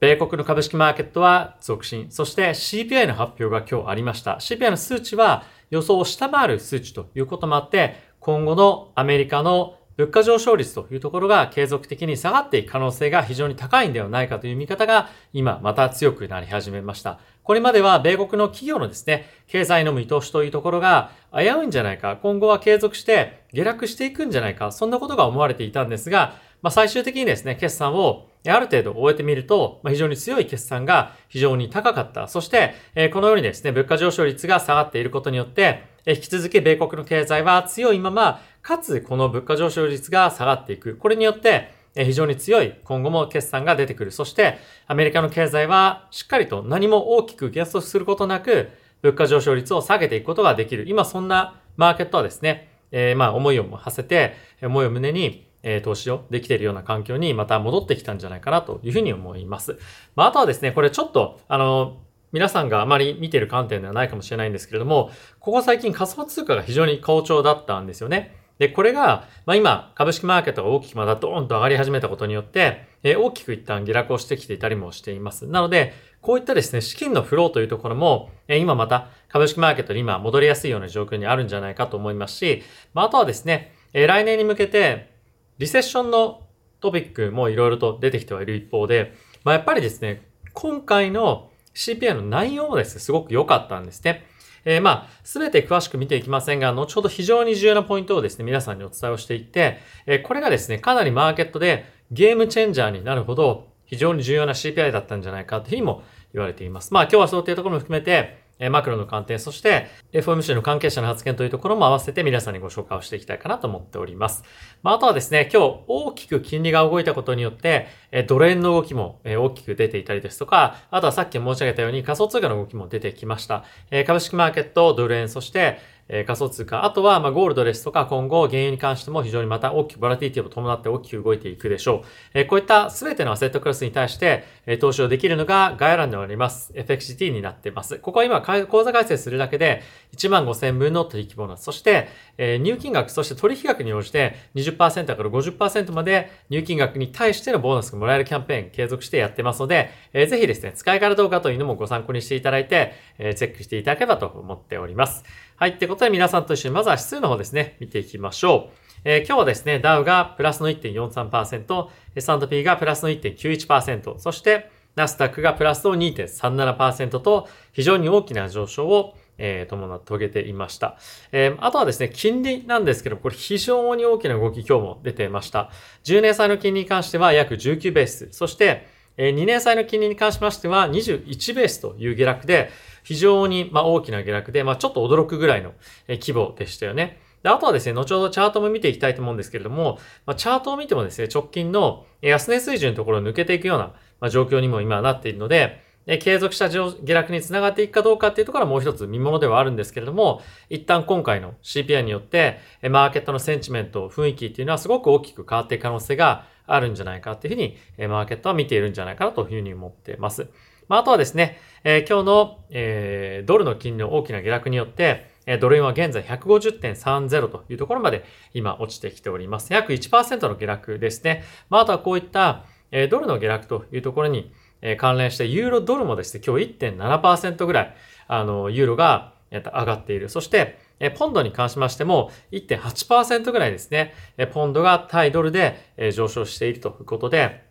米国の株式マーケットは続伸。そして CPI の発表が今日ありました。CPI の数値は予想を下回る数値ということもあって、今後のアメリカの物価上昇率というところが継続的に下がっていく可能性が非常に高いんではないかという見方が今また強くなり始めました。これまでは米国の企業のですね、経済の見通しというところが危ういんじゃないか、今後は継続して下落していくんじゃないか、そんなことが思われていたんですが、まあ、最終的にですね、決算をある程度終えてみると、ま、非常に強い決算が非常に高かった。そして、え、このようにですね、物価上昇率が下がっていることによって、え、引き続き米国の経済は強いまま、かつこの物価上昇率が下がっていく。これによって、非常に強い今後も決算が出てくる。そして、アメリカの経済はしっかりと何も大きく減速することなく、物価上昇率を下げていくことができる。今そんなマーケットはですね、えー、まあ思いを馳せて、思いを胸に、え投資をできているような環境にまた戻ってきたんじゃないかなというふうに思います。まあ、あとはですね、これちょっと、あの、皆さんがあまり見ている観点ではないかもしれないんですけれども、ここ最近仮想通貨が非常に好調だったんですよね。で、これが、まあ、今、株式マーケットが大きくまたドーンと上がり始めたことによって、えー、大きく一旦下落をしてきていたりもしています。なので、こういったですね、資金のフローというところも、えー、今また株式マーケットに今戻りやすいような状況にあるんじゃないかと思いますし、まあ、あとはですね、えー、来年に向けて、リセッションのトピックもいろいろと出てきてはいる一方で、まあ、やっぱりですね、今回の CPI の内容もですね、すごく良かったんですね。えー、まあ、すべて詳しく見ていきませんが、後ほど非常に重要なポイントをですね、皆さんにお伝えをしていって、えー、これがですね、かなりマーケットでゲームチェンジャーになるほど、非常に重要な CPI だったんじゃないかというふうにも言われています。まあ、今日はそういったところも含めて、えマクロの観点、そして FOMC の関係者の発言というところも合わせて皆さんにご紹介をしていきたいかなと思っております。まあ、あとはですね、今日大きく金利が動いたことによって、えドル円の動きも、え大きく出ていたりですとか、あとはさっき申し上げたように仮想通貨の動きも出てきました。え株式マーケット、ドル円、そしてえ仮想通貨。あとは、まゴールドですとか、今後、原油に関しても非常にまた大きくボラティティを伴って大きく動いていくでしょう。えこういった全てのアセットクラスに対して、え投資をできるのが概要欄であります。FXGT になっています。ここは今、口座開設するだけで、1万5000分の取引ボーナス。そして、え入金額、そして取引額に応じて20%から50%まで入金額に対してのボーナスがもらえるキャンペーン継続してやってますので、えー、ぜひですね、使い方どうかというのもご参考にしていただいて、えー、チェックしていただければと思っております。はい。ってことことで皆さんと一緒にまずは指数の方ですね、見ていきましょう。えー、今日はですね、ダウがプラスの1.43%、S&P がプラスの1.91%、そしてナスダックがプラスの2.37%と非常に大きな上昇をえー、伴って遂げていました。えー、あとはですね、金利なんですけど、これ非常に大きな動き今日も出てました。10年債の金利に関しては約19ベース、そして、えー、2年債の金利に関しましては21ベースという下落で、非常に、ま、大きな下落で、まあ、ちょっと驚くぐらいの、規模でしたよね。で、あとはですね、後ほどチャートも見ていきたいと思うんですけれども、まあ、チャートを見てもですね、直近の安値水準のところを抜けていくような、まあ、状況にも今なっているので、え継続した下落につながっていくかどうかっていうところはもう一つ見物ではあるんですけれども、一旦今回の CPI によって、マーケットのセンチメント、雰囲気っていうのはすごく大きく変わっていく可能性があるんじゃないかっていうふうに、マーケットは見ているんじゃないかなというふうに思っています。まあ、あとはですね、え、今日の、え、ドルの金利の大きな下落によって、ドル円は現在150.30というところまで今落ちてきております。約1%の下落ですね。まあ、あとはこういった、え、ドルの下落というところに、え関連してユーロドルもですね、今日1.7%ぐらい、あの、ユーロが上がっている。そして、えポンドに関しましても1.8%ぐらいですね、えポンドが対ドルで、え上昇しているということで、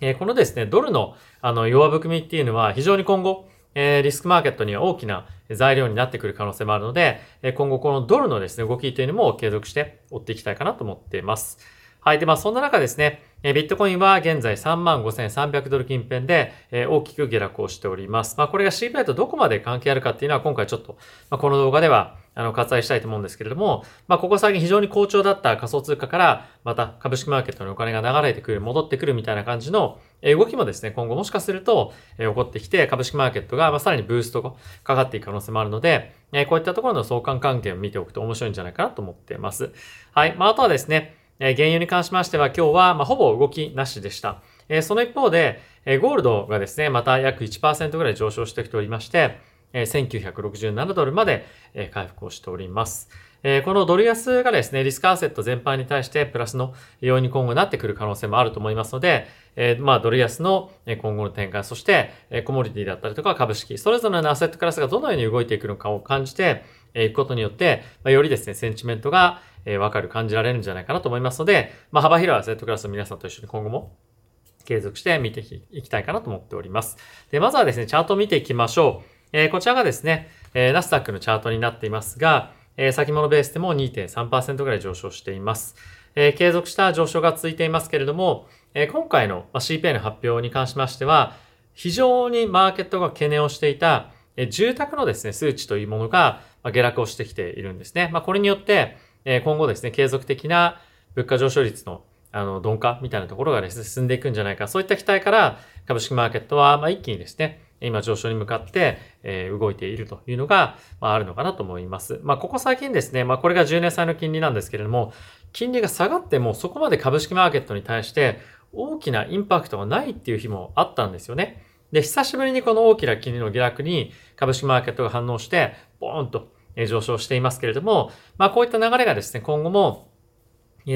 えこのですね、ドルのあの弱含みっていうのは非常に今後、えリスクマーケットには大きな材料になってくる可能性もあるので、今後このドルのですね、動きというのも継続して追っていきたいかなと思っています。はい。で、まあ、そんな中ですね、ビットコインは現在35,300ドル近辺で大きく下落をしております。まあ、これが CPI とどこまで関係あるかっていうのは今回ちょっと、まあ、この動画ではあの割愛したいと思うんですけれども、まあ、ここ最近非常に好調だった仮想通貨からまた株式マーケットにお金が流れてくる、戻ってくるみたいな感じの動きもですね、今後もしかすると起こってきて株式マーケットがまさらにブーストがかかっていく可能性もあるので、こういったところの相関関係を見ておくと面白いんじゃないかなと思っています。はい。まあ、あとはですね、え原油に関しましては今日は、まほぼ動きなしでした。えその一方で、えゴールドがですね、また約1%ぐらい上昇してきておりまして、え1967ドルまで、え回復をしております。え、このドル安がですね、リスクアセット全般に対してプラスの要因に今後なってくる可能性もあると思いますので、え、まあ、ドル安の今後の展開、そして、えコモディティだったりとか株式、それぞれのアセットクラスがどのように動いていくのかを感じていくことによって、ま、よりですね、センチメントがえわかる、感じられるんじゃないかなと思いますので、まあ、幅広いアセットクラスの皆さんと一緒に今後も継続して見ていきたいかなと思っております。で、まずはですね、チャートを見ていきましょう。えー、こちらがですね、えー、ナスダックのチャートになっていますが、えー、先物ベースでも2.3%ぐらい上昇しています。えー、継続した上昇が続いていますけれども、えー、今回の CPI の発表に関しましては、非常にマーケットが懸念をしていた、えー、住宅のですね、数値というものが下落をしてきているんですね。まあ、これによって、え、今後ですね、継続的な物価上昇率のあの、鈍化みたいなところがですね、進んでいくんじゃないか。そういった期待から、株式マーケットは、まあ、一気にですね、今上昇に向かって、え、動いているというのが、まあ、あるのかなと思います。まあ、ここ最近ですね、まあ、これが10年債の金利なんですけれども、金利が下がってもそこまで株式マーケットに対して大きなインパクトがないっていう日もあったんですよね。で、久しぶりにこの大きな金利の下落に株式マーケットが反応して、ボーンと上昇していますけれども、まあこういった流れがですね、今後も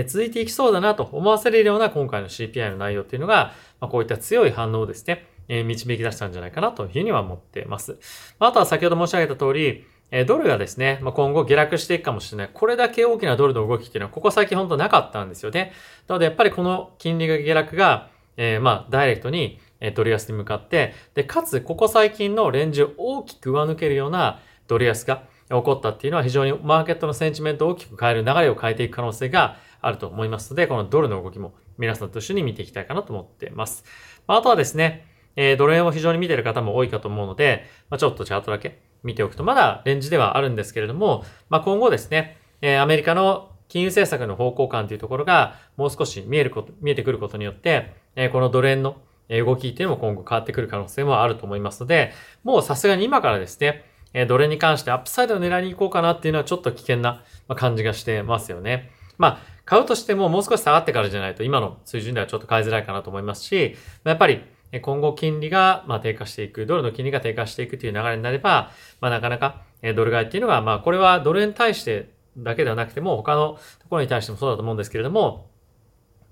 続いていきそうだなと思わせるような今回の CPI の内容っていうのが、まあ、こういった強い反応をですね、え導き出したんじゃないかなというふうには思っています。あとは先ほど申し上げた通り、えドルがですね、まあ、今後下落していくかもしれない。これだけ大きなドルの動きっていうのは、ここ最近本当なかったんですよね。なので、やっぱりこの金利が下落が、えー、まあ、ダイレクトに、えドル安に向かって、で、かつ、ここ最近のレンジを大きく上抜けるようなドル安が起こったっていうのは、非常にマーケットのセンチメントを大きく変える流れを変えていく可能性があると思いますので、このドルの動きも皆さんと一緒に見ていきたいかなと思っています。あとはですね、えー、ドル円を非常に見てる方も多いかと思うので、まあ、ちょっとチャートだけ見ておくと、まだレンジではあるんですけれども、まあ、今後ですね、えー、アメリカの金融政策の方向感というところがもう少し見えること、見えてくることによって、えー、このドル円の動きっていうのも今後変わってくる可能性もあると思いますので、もうさすがに今からですね、えドルに関してアップサイドを狙いに行こうかなっていうのはちょっと危険な感じがしてますよね。まあ、買うとしてももう少し下がってからじゃないと今の水準ではちょっと買いづらいかなと思いますし、やっぱり今後金利がま低下していく、ドルの金利が低下していくという流れになれば、まあ、なかなかドル買いっていうのは、まあこれはドル円に対してだけではなくても他のところに対してもそうだと思うんですけれども、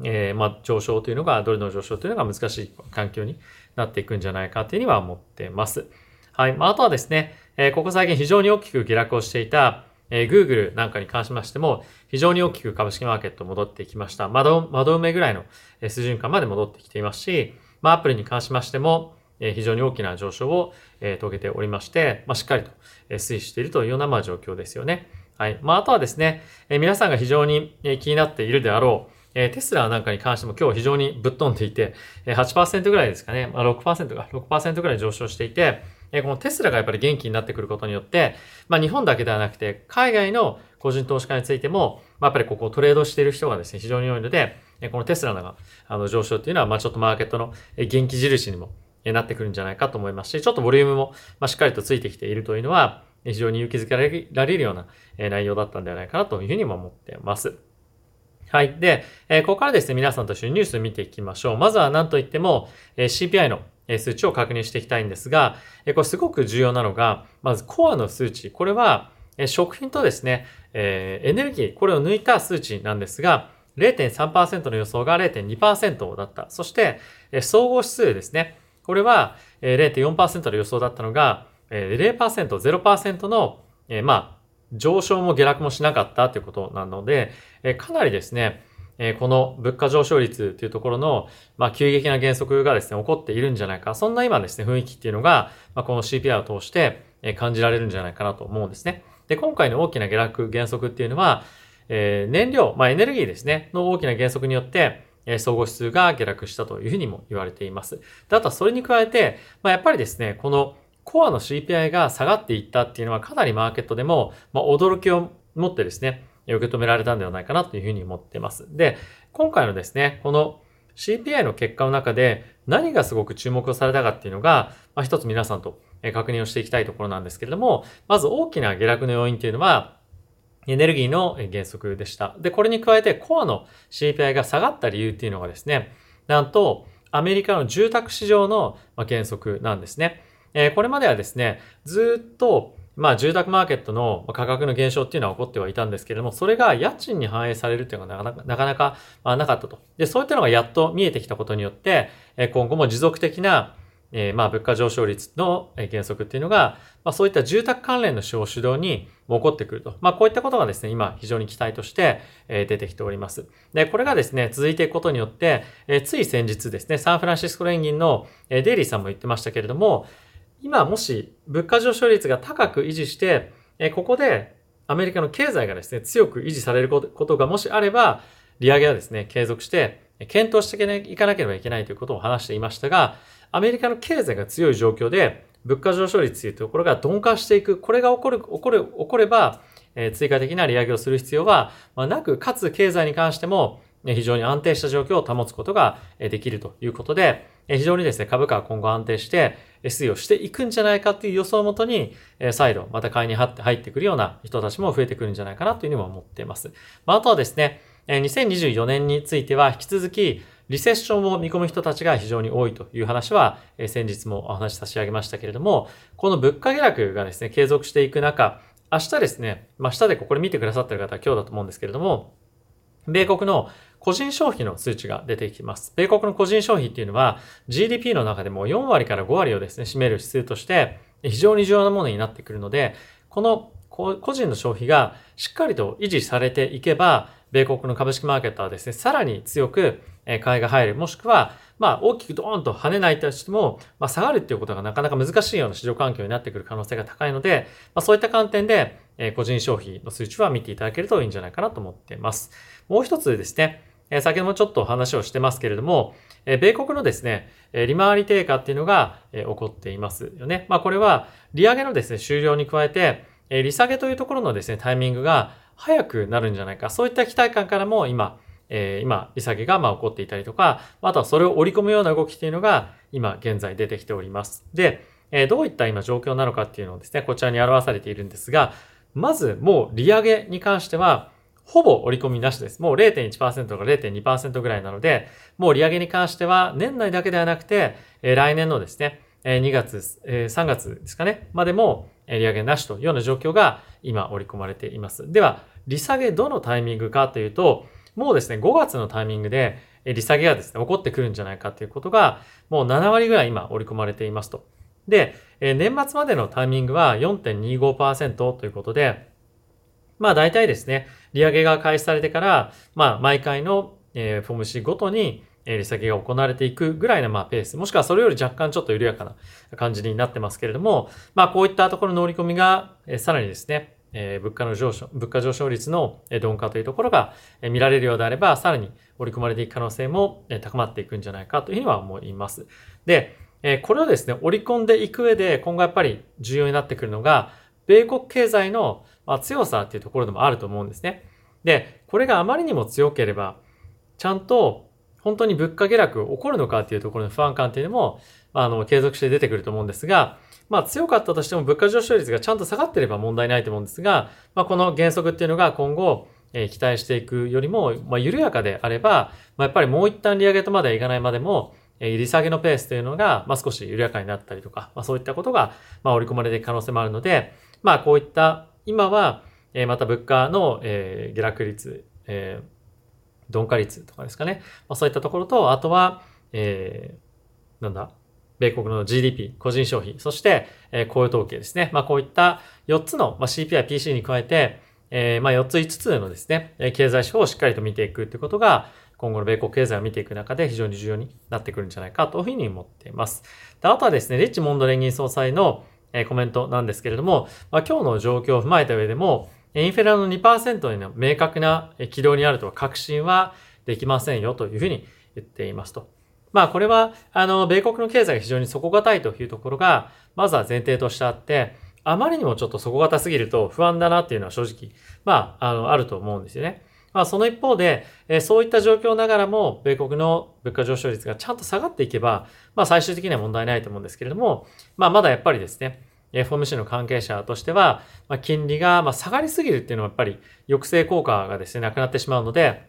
えー、まあ上昇というのが、ドルの上昇というのが難しい環境になっていくんじゃないかというには思ってます。はい。まあ、あとはですね、え、ここ最近非常に大きく下落をしていた、え、Google なんかに関しましても、非常に大きく株式マーケット戻ってきました。窓、窓埋めぐらいの水準感まで戻ってきていますし、まあ、アップルに関しましても、え非常に大きな上昇を、え遂げておりまして、まあ、しっかりと、え推移しているというような、まあ、状況ですよね。はい。まあ、あとはですね、え皆さんが非常に、え気になっているであろう、えテスラなんかに関しても今日非常にぶっ飛んでいて、え8%ぐらいですかね、まあ、6%か、6%ぐらい上昇していて、えこのテスラがやっぱり元気になってくることによって、まあ、日本だけではなくて、海外の個人投資家についても、まあ、やっぱりここをトレードしている人がですね、非常に多いので、このテスラのあの上昇っていうのは、まあちょっとマーケットの元気印にもなってくるんじゃないかと思いますし、ちょっとボリュームもましっかりとついてきているというのは、非常に勇気づけられるような内容だったんではないかなというふうにも思っています。はい。で、ここからですね、皆さんと一緒にニュースを見ていきましょう。まずは何と言っても、CPI の数値を確認していきたいんですが、これすごく重要なのが、まずコアの数値。これは、食品とですね、エネルギー、これを抜いた数値なんですが、0.3%の予想が0.2%だった。そして、総合指数ですね。これは0.4%の予想だったのが0%、0%の、まあ、上昇も下落もしなかったということなので、かなりですね、この物価上昇率というところの、まあ、急激な減速がですね、起こっているんじゃないか。そんな今ですね、雰囲気っていうのが、まあ、この CPI を通して感じられるんじゃないかなと思うんですね。で、今回の大きな下落、減速っていうのは、えー、燃料、まあエネルギーですね、の大きな減速によって、え、総合指数が下落したというふうにも言われています。であとはそれに加えて、まあやっぱりですね、このコアの CPI が下がっていったっていうのはかなりマーケットでも、まあ、驚きを持ってですね、受け止められたんではないかなというふうに思っています。で、今回のですね、この CPI の結果の中で何がすごく注目をされたかっていうのが、まあ、一つ皆さんと確認をしていきたいところなんですけれども、まず大きな下落の要因っていうのは、エネルギーの減速でした。で、これに加えてコアの CPI が下がった理由っていうのがですね、なんとアメリカの住宅市場の減速なんですね。これまではですね、ずっとまあ住宅マーケットの価格の減少っていうのは起こってはいたんですけれども、それが家賃に反映されるっていうのがなかなかなかなか、なかったと。で、そういったのがやっと見えてきたことによって、今後も持続的なえー、まあ物価上昇率の原則っていうのが、まあそういった住宅関連の主導に起こってくると。まあこういったことがですね、今非常に期待として出てきております。で、これがですね、続いていくことによって、え、つい先日ですね、サンフランシスコ連銀のデイリーさんも言ってましたけれども、今もし物価上昇率が高く維持して、えここでアメリカの経済がですね、強く維持されることがもしあれば、利上げはですね、継続して検討していかなければいけないということを話していましたが、アメリカの経済が強い状況で、物価上昇率というところが鈍化していく。これが起こる、起こる、起これば、え、追加的な利上げをする必要は、ま、なく、かつ経済に関しても、非常に安定した状況を保つことができるということで、非常にですね、株価は今後安定して、推移をしていくんじゃないかっていう予想をもとに、え再度また買いに入って入ってくるような人たちも増えてくるんじゃないかなというふうにも思っています。まあ、とはですね、え2024年については引き続き、リセッションを見込む人たちが非常に多いという話は、え先日もお話し差し上げましたけれども、この物価下落がですね、継続していく中、明日ですね、まあ、明日でこれ見てくださってる方は今日だと思うんですけれども、米国の個人消費の数値が出てきます。米国の個人消費っていうのは GDP の中でも4割から5割をですね、占める指数として非常に重要なものになってくるので、この個人の消費がしっかりと維持されていけば、米国の株式マーケットはですね、さらに強く買いが入る、もしくは、まあ、大きくドーンと跳ねないとしても、まあ、下がるっていうことがなかなか難しいような市場環境になってくる可能性が高いので、まあ、そういった観点で、個人消費の数値は見ていただけるといいんじゃないかなと思っています。もう一つですね、え先ほどもちょっと話をしてますけれども、え米国のですね、え利回り低下っていうのが、え起こっていますよね。まあ、これは、利上げのですね、終了に加えて、え利下げというところのですね、タイミングが早くなるんじゃないか。そういった期待感からも今、え、今、利下げがま起こっていたりとか、あとはそれを織り込むような動きっていうのが今現在出てきております。で、え、どういった今状況なのかっていうのをですね、こちらに表されているんですが、まずもう利上げに関しては、ほぼ織り込みなしです。もう0.1%か0.2%ぐらいなので、もう利上げに関しては年内だけではなくて、え、来年のですね、2月、3月ですかね、までも利上げなしというような状況が今織り込まれています。では、利下げどのタイミングかというと、もうですね、5月のタイミングで、利下げがですね、起こってくるんじゃないかということが、もう7割ぐらい今織り込まれていますと。で、年末までのタイミングは4.25%ということで、まあ大体ですね、利上げが開始されてから、まあ毎回の、えー、フォーム C ごとに、え利下げが行われていくぐらいのまペース、もしくはそれより若干ちょっと緩やかな感じになってますけれども、まあこういったところの織り込みが、え、さらにですね、え、物価の上昇、物価上昇率の鈍化というところが見られるようであれば、さらに織り込まれていく可能性も高まっていくんじゃないかというふうには思います。で、これをですね、織り込んでいく上で今後やっぱり重要になってくるのが、米国経済の強さっていうところでもあると思うんですね。で、これがあまりにも強ければ、ちゃんと本当に物価下落起こるのかっていうところの不安感っていうのも、あの、継続して出てくると思うんですが、まあ強かったとしても物価上昇率がちゃんと下がってれば問題ないと思うんですが、まあこの原則っていうのが今後、え、期待していくよりも、まあ緩やかであれば、まあやっぱりもう一旦利上げとまではいかないまでも、えー、利下げのペースというのが、まあ少し緩やかになったりとか、まあそういったことが、まあ織り込まれていく可能性もあるので、まあこういった、今は、えー、また物価の、えー、下落率、えー、鈍化率とかですかね。まあそういったところと、あとは、えー、なんだ、米国の GDP、個人消費、そして、えー、雇用統計ですね。まあ、こういった4つの、まあ、CPI、PC に加えて、えー、まあ、4つ5つのですね、経済指標をしっかりと見ていくということが、今後の米国経済を見ていく中で非常に重要になってくるんじゃないかというふうに思っています。であとはですね、リッチモンド連銀総裁のえコメントなんですけれども、まあ、今日の状況を踏まえた上でも、インフレの2%への明確な軌道にあるとは確信はできませんよというふうに言っていますと。まあこれは、あの、米国の経済が非常に底堅いというところが、まずは前提としてあって、あまりにもちょっと底堅すぎると不安だなっていうのは正直、まあ、あの、あると思うんですよね。まあその一方で、えそういった状況ながらも、米国の物価上昇率がちゃんと下がっていけば、まあ最終的には問題ないと思うんですけれども、まあまだやっぱりですね、FOMC の関係者としては、まあ、金利がまあ下がりすぎるっていうのはやっぱり抑制効果がですね、なくなってしまうので、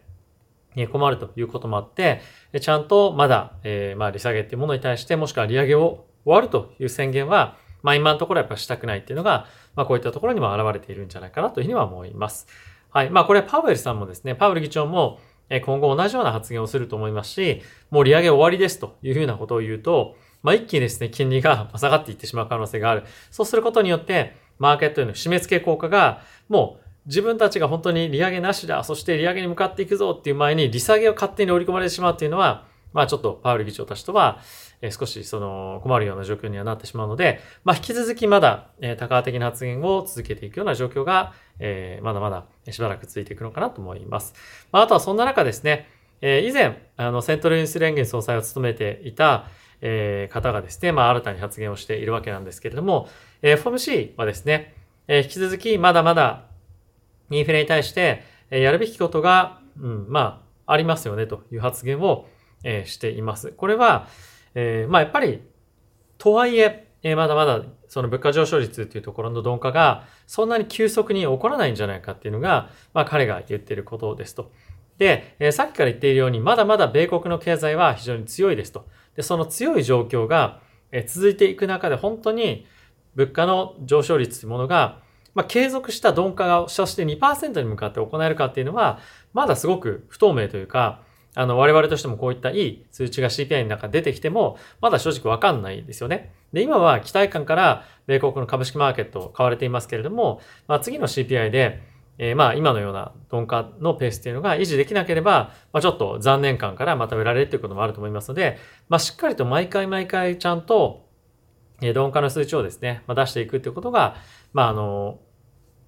困るということもあって、ちゃんとまだ、えー、まあ利下げっていうものに対して、もしくは利上げを終わるという宣言は、まあ今のところやっぱしたくないっていうのが、まあこういったところにも現れているんじゃないかなというふうには思います。はい。まあこれパウエルさんもですね、パウエル議長も今後同じような発言をすると思いますし、もう利上げ終わりですというふうなことを言うと、まあ一気にですね、金利が 下がっていってしまう可能性がある。そうすることによって、マーケットへの締め付け効果がもう自分たちが本当に利上げなしだ、そして利上げに向かっていくぞっていう前に利下げを勝手に織り込まれてしまうっていうのは、まあちょっとパウエル議長たちとは、え少しその困るような状況にはなってしまうので、まあ引き続きまだ、え高和的な発言を続けていくような状況が、えー、まだまだしばらく続いていくのかなと思います。まああとはそんな中ですね、えー、以前、あの、セントルインス連銀総裁を務めていた、えー、方がですね、まあ新たに発言をしているわけなんですけれども、えー、FOMC はですね、えー、引き続きまだまだインフレに対して、えやるべきことが、うん、まあ、ありますよねという発言を、えしています。これは、えー、まあやっぱり、とはいえ、えー、まだまだその物価上昇率っていうところの鈍化がそんなに急速に起こらないんじゃないかっていうのが、まあ彼が言ってることですと。で、えー、さっきから言っているように、まだまだ米国の経済は非常に強いですと。で、その強い状況が、え、続いていく中で本当に物価の上昇率というものが、まあ、継続した鈍化が、そして2%に向かって行えるかっていうのは、まだすごく不透明というか、あの、我々としてもこういったいい数値が CPI の中出てきても、まだ正直わかんないですよね。で、今は期待感から米国の株式マーケット買われていますけれども、まあ、次の CPI で、えー、まあ今のような鈍化のペースっていうのが維持できなければ、まあちょっと残念感からまた売られるということもあると思いますので、まあしっかりと毎回毎回ちゃんと、え鈍化の数値をですね、まあ、出していくということが、まああの、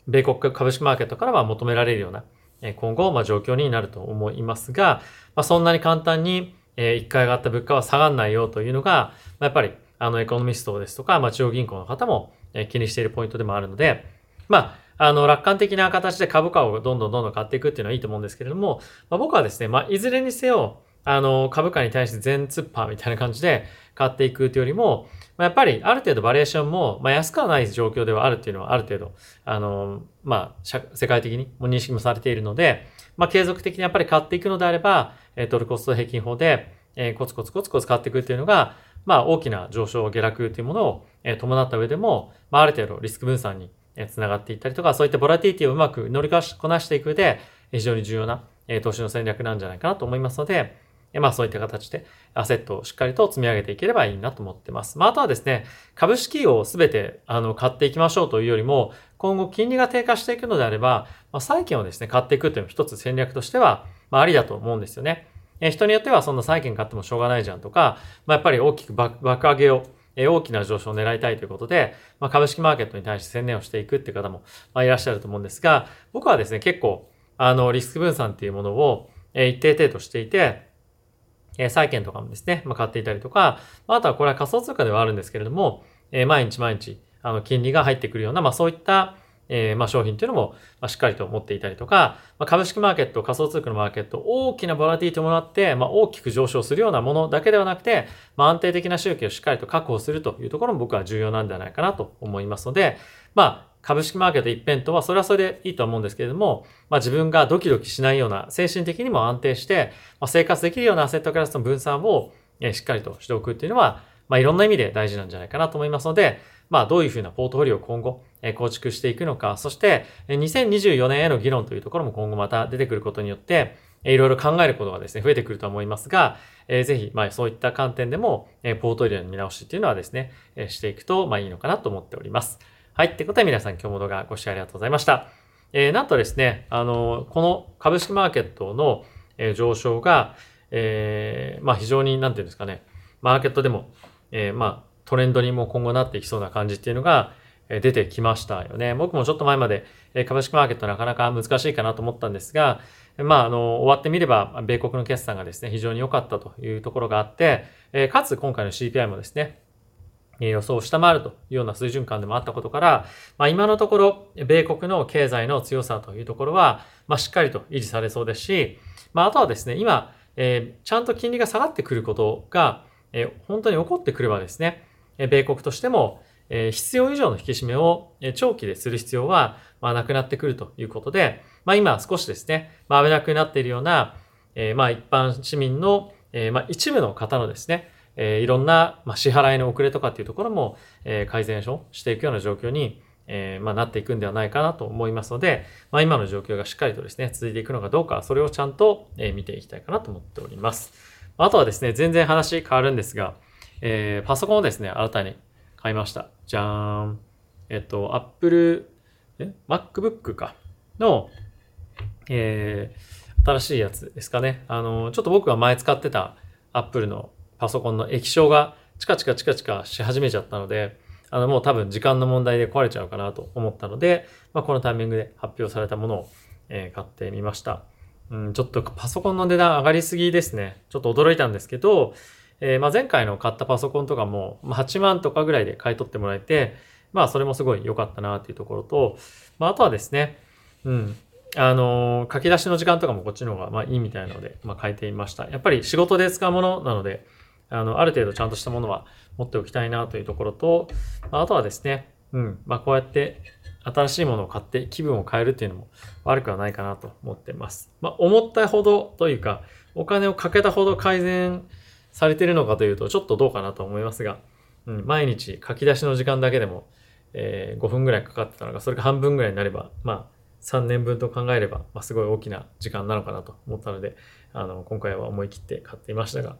米国株式マーケットからは求められるような、今後、まあ、状況になると思いますが、まあ、そんなに簡単に、え一回上がった物価は下がらないよというのが、まあ、やっぱり、あの、エコノミストですとか、まあ、中央銀行の方も、え気にしているポイントでもあるので、まあ、あの、楽観的な形で株価をどんどんどんどん買っていくっていうのはいいと思うんですけれども、まあ、僕はですね、まあ、いずれにせよ、あの、株価に対して全突破みたいな感じで買っていくというよりも、まあ、やっぱりある程度バリエーションも、まあ、安くはない状況ではあるっていうのはある程度、あの、まあ、世界的にも認識もされているので、まあ、継続的にやっぱり買っていくのであれば、えドルコスト平均法で、え、コツコツコツコツ買っていくっていうのが、まあ、大きな上昇、下落というものを、え伴った上でも、まあ、ある程度リスク分散につながっていったりとか、そういったボラティティをうまく乗りこなしていく上で、非常に重要な、え投資の戦略なんじゃないかなと思いますので、まあそういった形でアセットをしっかりと積み上げていければいいなと思ってます。まああとはですね、株式をすべてあの買っていきましょうというよりも、今後金利が低下していくのであれば、まあ、債券をですね、買っていくというのも一つ戦略としては、まあありだと思うんですよね。え人によってはそんな債券買ってもしょうがないじゃんとか、まあやっぱり大きく爆上げを大きな上昇を狙いたいということで、まあ、株式マーケットに対して専念をしていくっていう方も、まあ、いらっしゃると思うんですが、僕はですね、結構、あの、リスク分散っていうものを、え一定程度していて、え債券とかもですね、まあ、買っていたりとか、あとはこれは仮想通貨ではあるんですけれども、え毎日毎日、あの、金利が入ってくるような、まあそういった、え、まあ商品というのも、ま、しっかりと持っていたりとか、ま、株式マーケット、仮想通貨のマーケット、大きなボラティティをもらって、まあ、大きく上昇するようなものだけではなくて、まあ、安定的な収益をしっかりと確保するというところも僕は重要なんじゃないかなと思いますので、まあ、株式マーケット一辺倒はそれはそれでいいと思うんですけれども、まあ自分がドキドキしないような、精神的にも安定して、まあ、生活できるようなアセットクラスの分散を、しっかりとしておくっていうのは、まあいろんな意味で大事なんじゃないかなと思いますので、まあどういうふうなポートフォリオを今後、構築していくのか、そして2024年への議論というところも今後また出てくることによって、いろいろ考えることがですね、増えてくると思いますが、えー、ぜひ、まあそういった観点でも、えポートフォリオの見直しっていうのはですね、えしていくと、まあいいのかなと思っております。はい。ってことで皆さん今日も動画ご視聴ありがとうございました。えー、なんとですね、あの、この株式マーケットの、え、上昇が、えー、まあ非常に、なんていうんですかね、マーケットでも、えー、まあトレンドにも今後なっていきそうな感じっていうのが、出てきましたよね。僕もちょっと前まで、株式マーケットなかなか難しいかなと思ったんですが、まあ、あの、終わってみれば、米国の決算がですね、非常に良かったというところがあって、かつ今回の CPI もですね、予想を下回るというような水準感でもあったことから、まあ、今のところ、米国の経済の強さというところは、まあ、しっかりと維持されそうですし、まあ、あとはですね、今、えー、ちゃんと金利が下がってくることが、えー、本当に起こってくればですね、え米国としても、えー、必要以上の引き締めを、え長期でする必要は、まあ、なくなってくるということで、まあ、今少しですね、まあ、危なくなっているような、えー、まあ、一般市民の、えー、まあ、一部の方のですね、えー、いろんな、まあ、支払いの遅れとかっていうところも、えー、改善をしていくような状況に、えー、まあ、なっていくんではないかなと思いますので、まあ、今の状況がしっかりとですね、続いていくのかどうか、それをちゃんと、え見ていきたいかなと思っております。あとはですね、全然話変わるんですが、えパソコンをですね、新たに買いました。じゃーん。えっと、Apple、え ?MacBook か？の、えー、新しいやつですかね。あの、ちょっと僕が前使ってた Apple のパソコンの液晶がチカチカチカチカし始めちゃったので、あの、もう多分時間の問題で壊れちゃうかなと思ったので、まあ、このタイミングで発表されたものを、え、買ってみました。うん、ちょっとパソコンの値段上がりすぎですね。ちょっと驚いたんですけど、えー、ま、前回の買ったパソコンとかも、8万とかぐらいで買い取ってもらえて、まあそれもすごい良かったなっていうところと、まああとはですね、うん、あの、書き出しの時間とかもこっちの方がまあいいみたいなので、まあ変えてみました。やっぱり仕事で使うものなので、あの、ある程度ちゃんとしたものは持っておきたいなというところと、あ、とはですね、うん、まあこうやって新しいものを買って気分を変えるっていうのも悪くはないかなと思ってます。まあ思ったほどというか、お金をかけたほど改善されてるのかというとちょっとどうかなと思いますが、うん、毎日書き出しの時間だけでも、えー、5分ぐらいかかってたのが、それが半分ぐらいになれば、まあ3年分と考えれば、まあ、すごい大きな時間なのかなと思ったので、あの、今回は思い切って買っていましたが、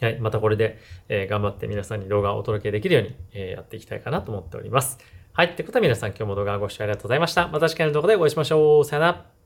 はい。またこれで、えー、頑張って皆さんに動画をお届けできるように、えー、やっていきたいかなと思っております。はい。ってことは皆さん今日も動画をご視聴ありがとうございました。また次回の動画でお会いしましょう。さよなら。